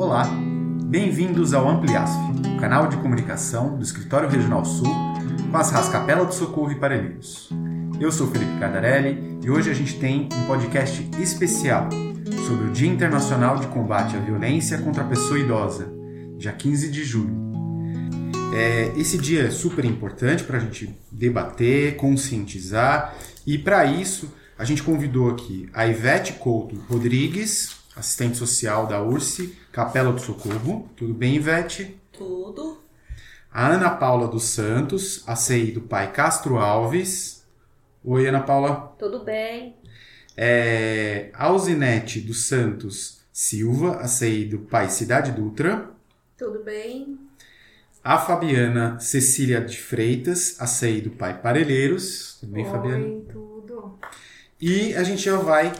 Olá, bem-vindos ao Ampliasf, o canal de comunicação do Escritório Regional Sul com as Rascapela do Socorro e Parelheiros. Eu sou Felipe Cardarelli e hoje a gente tem um podcast especial sobre o Dia Internacional de Combate à Violência contra a Pessoa Idosa, dia 15 de julho. É, esse dia é super importante para a gente debater, conscientizar e para isso a gente convidou aqui a Ivete Couto Rodrigues, assistente social da URSE, Capela do Socorro. Tudo bem, Ivete? Tudo. A Ana Paula dos Santos, a CI do pai Castro Alves. Oi, Ana Paula. Tudo bem. É, a Alzinete dos Santos Silva, a CI do pai Cidade Dutra. Tudo bem. A Fabiana Cecília de Freitas, a CI do pai Parelheiros. Tudo bem, Oi, Fabiana? tudo. E a gente já vai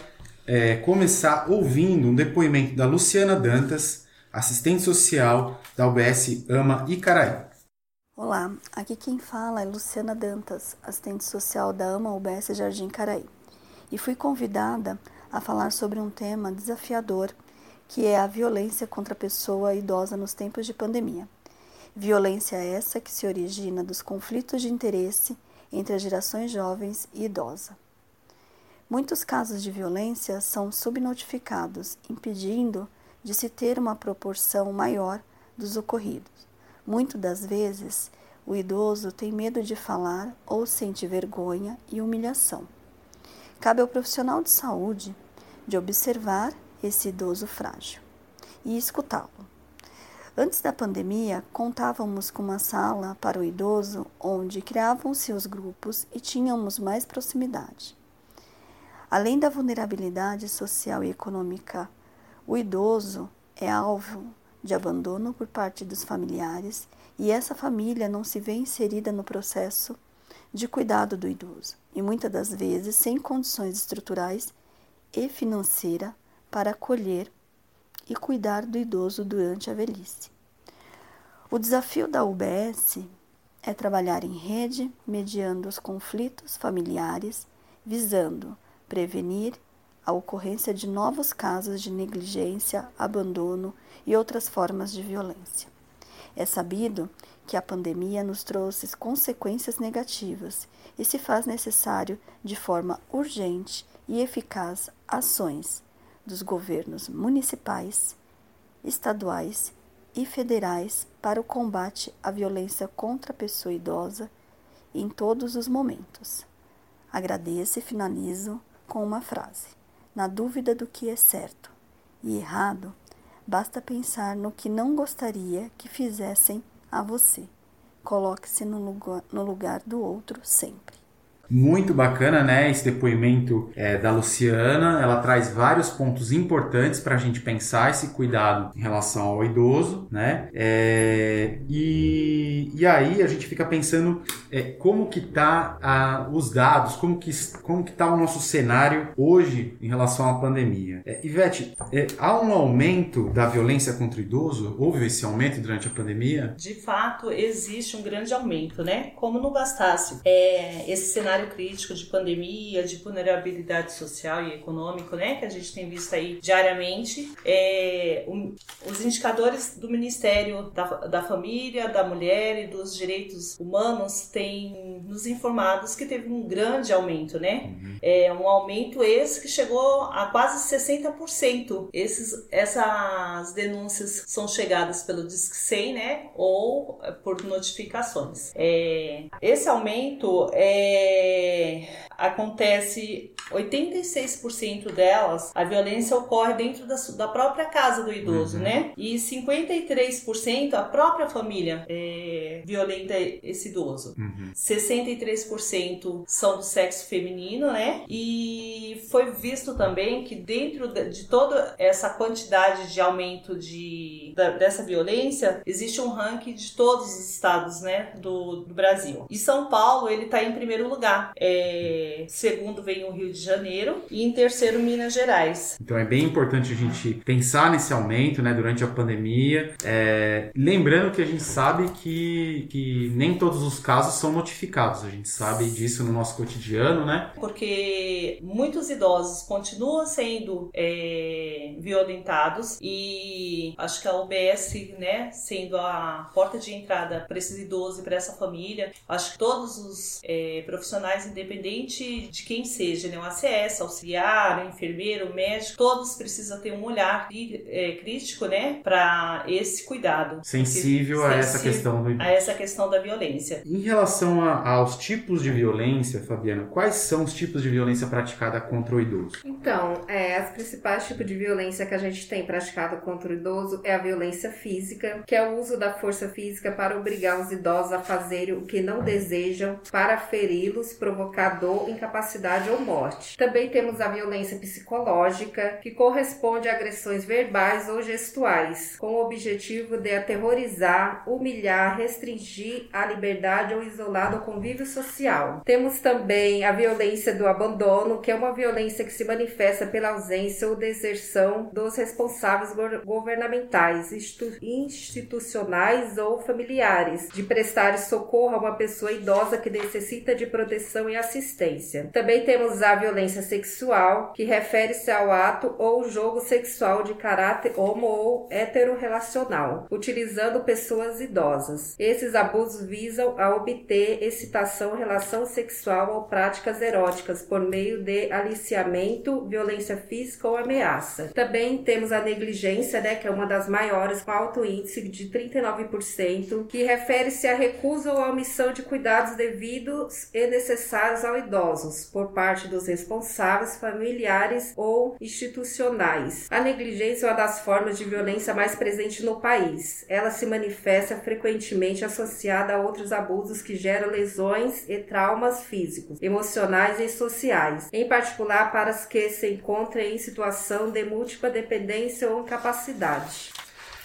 é, começar ouvindo um depoimento da Luciana Dantas, assistente social da UBS Ama Icaraí. Olá, aqui quem fala é Luciana Dantas, assistente social da AMA UBS Jardim Caraí. E fui convidada a falar sobre um tema desafiador, que é a violência contra a pessoa idosa nos tempos de pandemia. Violência essa que se origina dos conflitos de interesse entre as gerações jovens e idosa. Muitos casos de violência são subnotificados, impedindo de se ter uma proporção maior dos ocorridos. Muitas das vezes, o idoso tem medo de falar ou sente vergonha e humilhação. Cabe ao profissional de saúde de observar esse idoso frágil e escutá-lo. Antes da pandemia, contávamos com uma sala para o idoso onde criavam-se os grupos e tínhamos mais proximidade. Além da vulnerabilidade social e econômica, o idoso é alvo de abandono por parte dos familiares e essa família não se vê inserida no processo de cuidado do idoso e muitas das vezes sem condições estruturais e financeira para acolher e cuidar do idoso durante a velhice. O desafio da UBS é trabalhar em rede, mediando os conflitos familiares, visando prevenir a ocorrência de novos casos de negligência, abandono e outras formas de violência. É sabido que a pandemia nos trouxe consequências negativas e se faz necessário, de forma urgente e eficaz, ações dos governos municipais, estaduais e federais para o combate à violência contra a pessoa idosa em todos os momentos. Agradeço e finalizo com uma frase: Na dúvida do que é certo e errado, basta pensar no que não gostaria que fizessem a você. Coloque-se no lugar, no lugar do outro sempre. Muito bacana, né? Esse depoimento é, da Luciana. Ela traz vários pontos importantes para a gente pensar esse cuidado em relação ao idoso, né? É, e, e aí a gente fica pensando é, como que tá a, os dados, como que, como que tá o nosso cenário hoje em relação à pandemia. É, Ivete, é, há um aumento da violência contra o idoso? Houve esse aumento durante a pandemia? De fato, existe um grande aumento, né? Como não bastasse é, esse cenário crítico de pandemia, de vulnerabilidade social e econômico, né, que a gente tem visto aí diariamente, é, um, os indicadores do Ministério da, da Família, da Mulher e dos Direitos Humanos têm nos informados que teve um grande aumento, né? Uhum. É um aumento esse que chegou a quase 60%. Esses, essas denúncias são chegadas pelo Disque 100, né, ou por notificações. É, esse aumento é é, acontece 86% delas, a violência ocorre dentro da, da própria casa do idoso, uhum. né? E 53% a própria família é, violenta esse idoso. Uhum. 63% são do sexo feminino, né? E foi visto também que dentro de toda essa quantidade de aumento de, da, dessa violência, existe um ranking de todos os estados, né, do, do Brasil. E São Paulo, ele está em primeiro lugar É, segundo vem o Rio de Janeiro e em terceiro Minas Gerais. Então é bem importante a gente pensar nesse aumento né, durante a pandemia. É, lembrando que a gente sabe que, que nem todos os casos são notificados. A gente sabe disso no nosso cotidiano, né? Porque muitos idosos continuam sendo é, violentados e acho que a UBS, né, sendo a porta de entrada para esses idosos e para essa família, acho que todos os é, profissionais, independente de quem seja, né, o ACS, auxiliar, enfermeiro, médico, todos precisam ter um olhar é, crítico, né, para esse cuidado. Sensível a essa questão do... a essa questão da violência. Em relação a, aos tipos de violência, Fabiana, quais são os tipos de violência praticada contra o idoso? Então, é, as principais tipos de violência que a gente tem praticado contra o idoso é a violência física, que é o uso da força física para obrigar os idosos a fazerem o que não desejam, para feri-los, provocar dor, incapacidade ou morte. Também temos a violência psicológica, que corresponde a agressões verbais ou gestuais, com o objetivo de aterrorizar, humilhar, restringir a liberdade ou isolar do convívio social. Temos também a violência do abandono, que é uma violência que se manifesta pela ausência ou deserção dos responsáveis governamentais, institucionais ou familiares, de prestar socorro a uma pessoa idosa que necessita de proteção e assistência. Também temos a violência sexual, que refere-se ao ato ou jogo sexual de caráter homo ou heterorelacional, utilizando pessoas idosas. Esses abusos visam a obter excitação, relação sexual ou práticas eróticas por meio de aliciamento, violência física ou ameaça. Também temos a negligência, né, que é uma das maiores, com alto índice de 39%, que refere-se à recusa ou à omissão de cuidados devidos e necessários aos idosos por parte dos responsáveis, familiares ou institucionais. A negligência é uma das formas de violência mais presente no país. Ela se manifesta frequentemente associada a outros abusos que geram lesões e traumas físicos, emocionais e sociais, em particular para as que se encontram em situação de múltipla dependência ou incapacidade.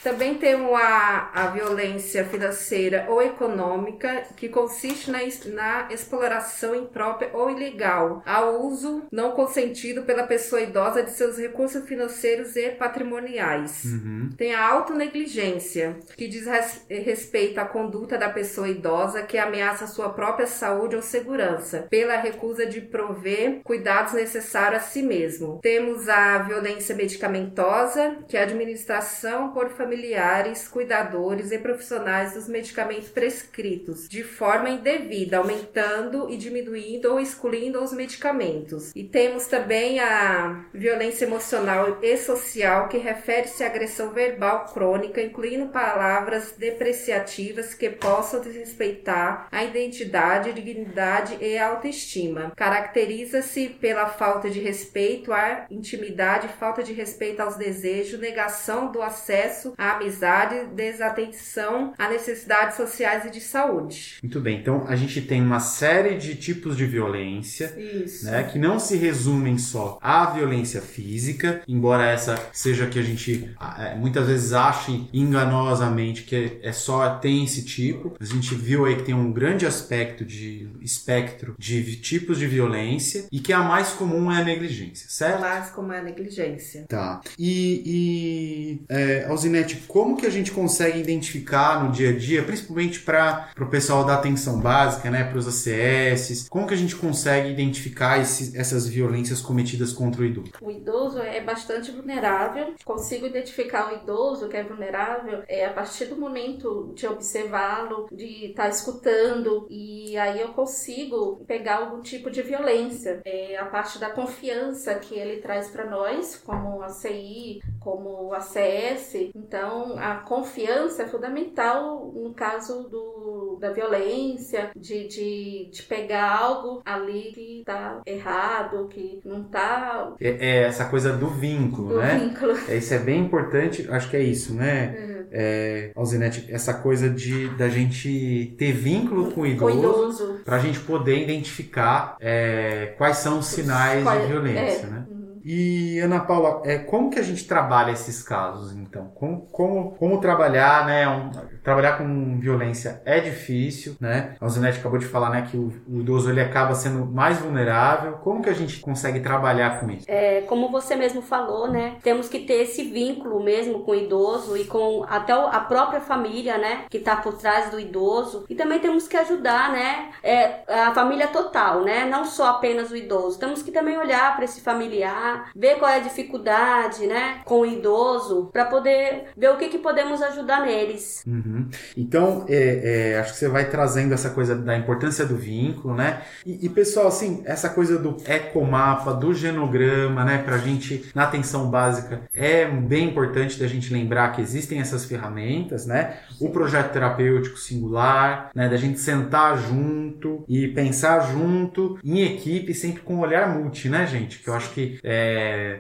Também temos a, a violência financeira ou econômica, que consiste na, na exploração imprópria ou ilegal, ao uso não consentido pela pessoa idosa de seus recursos financeiros e patrimoniais. Uhum. Tem a autonegligência, que diz res, respeito à conduta da pessoa idosa que ameaça sua própria saúde ou segurança, pela recusa de prover cuidados necessários a si mesmo. Temos a violência medicamentosa, que é a administração por família familiares, cuidadores e profissionais dos medicamentos prescritos de forma indevida, aumentando e diminuindo ou excluindo os medicamentos. E temos também a violência emocional e social, que refere-se à agressão verbal crônica, incluindo palavras depreciativas que possam desrespeitar a identidade, dignidade e autoestima. Caracteriza-se pela falta de respeito à intimidade, falta de respeito aos desejos, negação do acesso a amizade, desatenção a necessidades sociais e de saúde. Muito bem, então a gente tem uma série de tipos de violência, Isso. né, que não se resumem só à violência física, embora essa seja que a gente é, muitas vezes ache enganosamente que é só tem esse tipo. A gente viu aí que tem um grande aspecto de espectro de tipos de violência e que a mais comum é a negligência, certo? A mais comum é a negligência. Tá. E, e é, Alzinete, como que a gente consegue identificar no dia a dia, principalmente para o pessoal da atenção básica, né, para os ACS, como que a gente consegue identificar essas violências cometidas contra o idoso? O idoso é bastante vulnerável. Consigo identificar o idoso que é vulnerável é a partir do momento de observá-lo, de estar tá escutando e aí eu consigo pegar algum tipo de violência. É a parte da confiança que ele traz para nós, como a CI, como ACS. Então então, a confiança é fundamental no caso do, da violência, de, de, de pegar algo ali que está errado, que não está. É, é, essa coisa do vínculo, do né? Vínculo. É, isso é bem importante, acho que é isso, né? Uhum. É, Alzinete, essa coisa de da gente ter vínculo com o idoso, idoso. para a gente poder identificar é, quais são os sinais Qual, de violência, é, né? E, Ana Paula, é, como que a gente trabalha esses casos, então? Como, como, como trabalhar, né? Um, trabalhar com violência é difícil, né? A Zinete acabou de falar, né, que o, o, idoso ele acaba sendo mais vulnerável. Como que a gente consegue trabalhar com isso? É, como você mesmo falou, né? Temos que ter esse vínculo mesmo com o idoso e com até a própria família, né? Que está por trás do idoso. E também temos que ajudar, né? É, a família total, né? Não só apenas o idoso. Temos que também olhar para esse familiar, ver qual é a dificuldade, né? Com o idoso, para poder ver o que, que podemos ajudar neles. Uhum. Então, é, é, acho que você vai trazendo essa coisa da importância do vínculo, né? E, e, pessoal, assim, essa coisa do ecomapa, do genograma, né? Pra gente, na atenção básica, é bem importante da gente lembrar que existem essas ferramentas, né? O projeto terapêutico singular, né? Da gente sentar junto e pensar junto, em equipe, sempre com um olhar multi, né, gente? Que eu acho que é,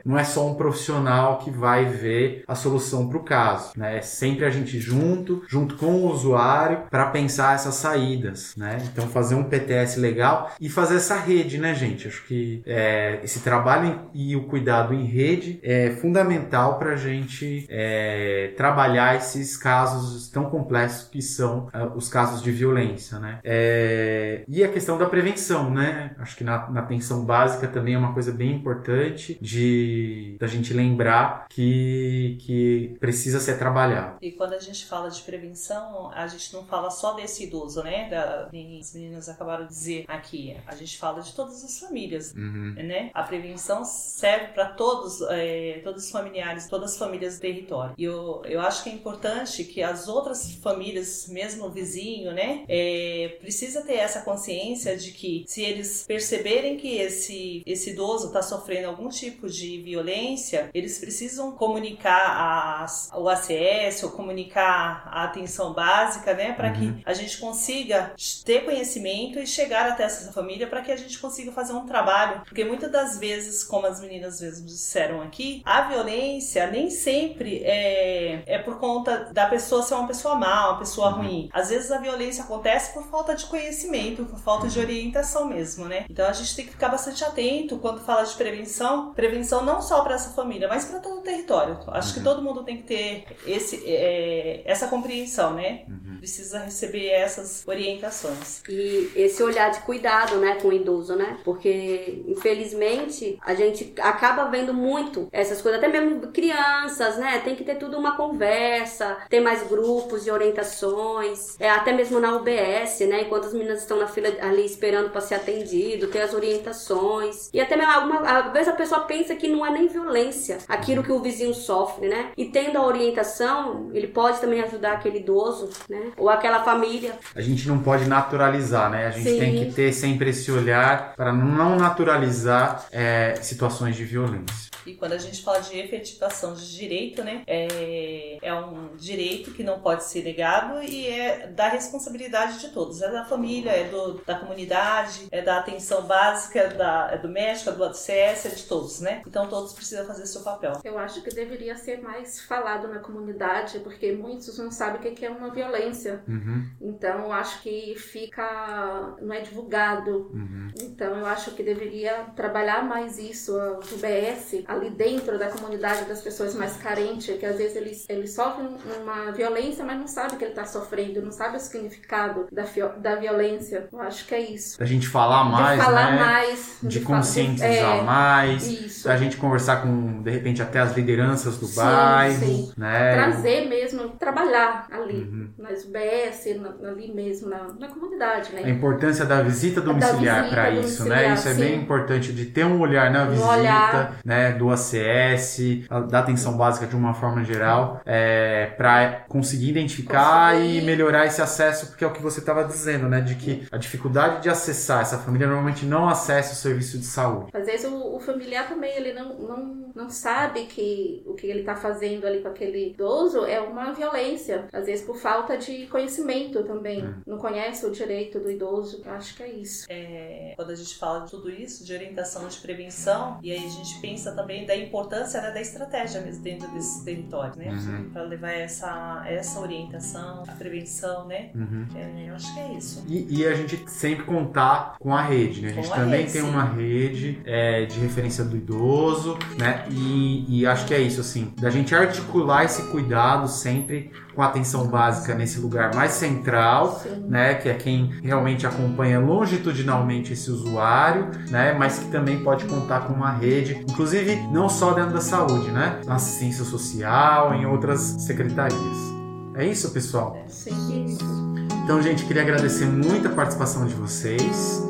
não é só um profissional que vai ver a solução para o caso, né? É sempre a gente junto, junto com o usuário, para pensar essas saídas, né? Então fazer um PTS legal e fazer essa rede, né, gente? Acho que é, esse trabalho e o cuidado em rede é fundamental para a gente é, trabalhar esses casos tão complexos que são uh, os casos de violência, né? É, e a questão da prevenção, né? Acho que na, na atenção básica também é uma coisa bem importante de da gente lembrar que, que precisa ser trabalhado. E quando a gente fala de prevenção, a gente não fala só desse idoso, né? Da, as meninas acabaram de dizer aqui. A gente fala de todas as famílias, uhum. né? A prevenção serve para todos, é, todos os familiares, todas as famílias do território. E eu, eu acho que é importante que as outras famílias, mesmo o vizinho, né? É, precisa ter essa consciência de que se eles perceberem que esse, esse idoso está sofrendo algum tipo de violência, eles precisam comunicar as, o ACS ou comunicar a atenção básica, né? Para uhum. que a gente consiga ter conhecimento e chegar até essa família para que a gente consiga fazer um trabalho. Porque muitas das vezes, como as meninas mesmo disseram aqui, a violência nem sempre é, é por conta da pessoa ser uma pessoa má, uma pessoa uhum. ruim. Às vezes a violência acontece por falta de conhecimento, por falta de orientação mesmo, né? Então a gente tem que ficar bastante atento quando fala de prevenção. Prevenção não só para essa família, mas para todo o território. Acho uhum. que todo mundo tem que ter esse, é, essa compreensão, né? Uhum. Precisa receber essas orientações. E esse olhar de cuidado, né, com o idoso, né? Porque infelizmente a gente acaba vendo muito essas coisas, até mesmo crianças, né? Tem que ter tudo uma conversa, ter mais grupos de orientações, é, até mesmo na UBS, né? Enquanto as meninas estão na fila ali esperando para ser atendido, ter as orientações. E até mesmo alguma às vezes a pessoa pensa que não é nem violência aquilo que o vizinho sofre, né? E tendo a orientação, ele pode também ajudar aquele idoso, né? Ou aquela família. A gente não pode naturalizar, né? A gente Sim. tem que ter sempre esse olhar para não naturalizar é, situações de violência. E quando a gente fala de efetivação de direito, né, é, é um direito que não pode ser negado e é da responsabilidade de todos. É da família, é do, da comunidade, é da atenção básica, é, da, é do médico, é do ACS, é de todos, né? Então todos precisam fazer seu papel. Eu acho que deveria ser mais falado na comunidade, porque muitos não sabem o que é uma violência. Uhum. Então eu acho que fica. não é divulgado. Uhum. Então eu acho que deveria trabalhar mais isso, o UBS, ali dentro da comunidade das pessoas mais carentes, que às vezes eles, eles sofrem uma violência, mas não sabe que ele está sofrendo, não sabe o significado da, da violência. Eu acho que é isso. Da gente falar mais, de falar né? mais, de, de conscientizar é, mais, isso. da gente conversar com, de repente, até as lideranças do sim, bairro, sim. né? Trazer mesmo, trabalhar ali, uhum. nas Na, ali mesmo, na, na comunidade, né? A importância da visita domiciliar para isso, né? Isso é sim. bem importante de ter um olhar na visita, olhar. né? Do do ACS, da atenção básica de uma forma geral, é, para conseguir identificar conseguir. e melhorar esse acesso, porque é o que você estava dizendo, né? De que a dificuldade de acessar, essa família normalmente não acessa o serviço de saúde. Às vezes o, o familiar também ele não, não, não sabe que o que ele está fazendo ali com aquele idoso é uma violência, às vezes por falta de conhecimento também. Hum. Não conhece o direito do idoso. Eu acho que é isso. É, quando a gente fala de tudo isso, de orientação de prevenção, e aí a gente pensa também da importância né, da estratégia mesmo dentro desses territórios, né? Uhum. Para levar essa, essa orientação, a prevenção, né? Uhum. É, eu acho que é isso. E, e, a gente sempre contar com a rede, né? A gente também rede, tem sim. uma rede é, de referência do do idoso, né? E, e acho que é isso, assim, da gente articular esse cuidado sempre com atenção básica nesse lugar mais central, Sim. né, que é quem realmente acompanha longitudinalmente esse usuário, né, mas que também pode contar com uma rede, inclusive não só dentro da saúde, né, na assistência social, em outras secretarias. É isso, pessoal? Sim. Então, gente, queria agradecer muito a participação de vocês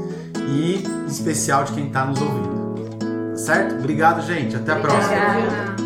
e em especial de quem está nos ouvindo. Certo? Obrigado, gente. Até a próxima. Obrigada.